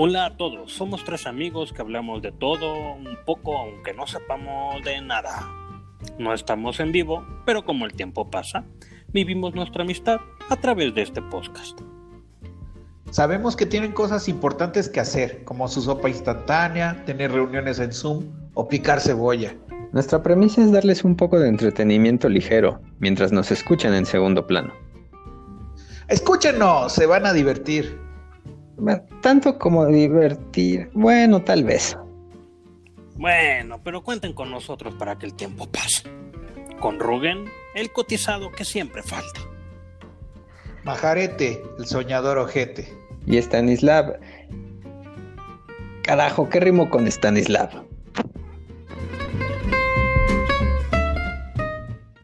Hola a todos, somos tres amigos que hablamos de todo un poco aunque no sepamos de nada. No estamos en vivo, pero como el tiempo pasa, vivimos nuestra amistad a través de este podcast. Sabemos que tienen cosas importantes que hacer, como su sopa instantánea, tener reuniones en Zoom o picar cebolla. Nuestra premisa es darles un poco de entretenimiento ligero mientras nos escuchan en segundo plano. Escúchenos, se van a divertir. Tanto como divertir, bueno, tal vez. Bueno, pero cuenten con nosotros para que el tiempo pase. Con Rugen, el cotizado que siempre falta. Majarete, el soñador ojete. Y Stanislav. Carajo, ¿qué rimo con Stanislav?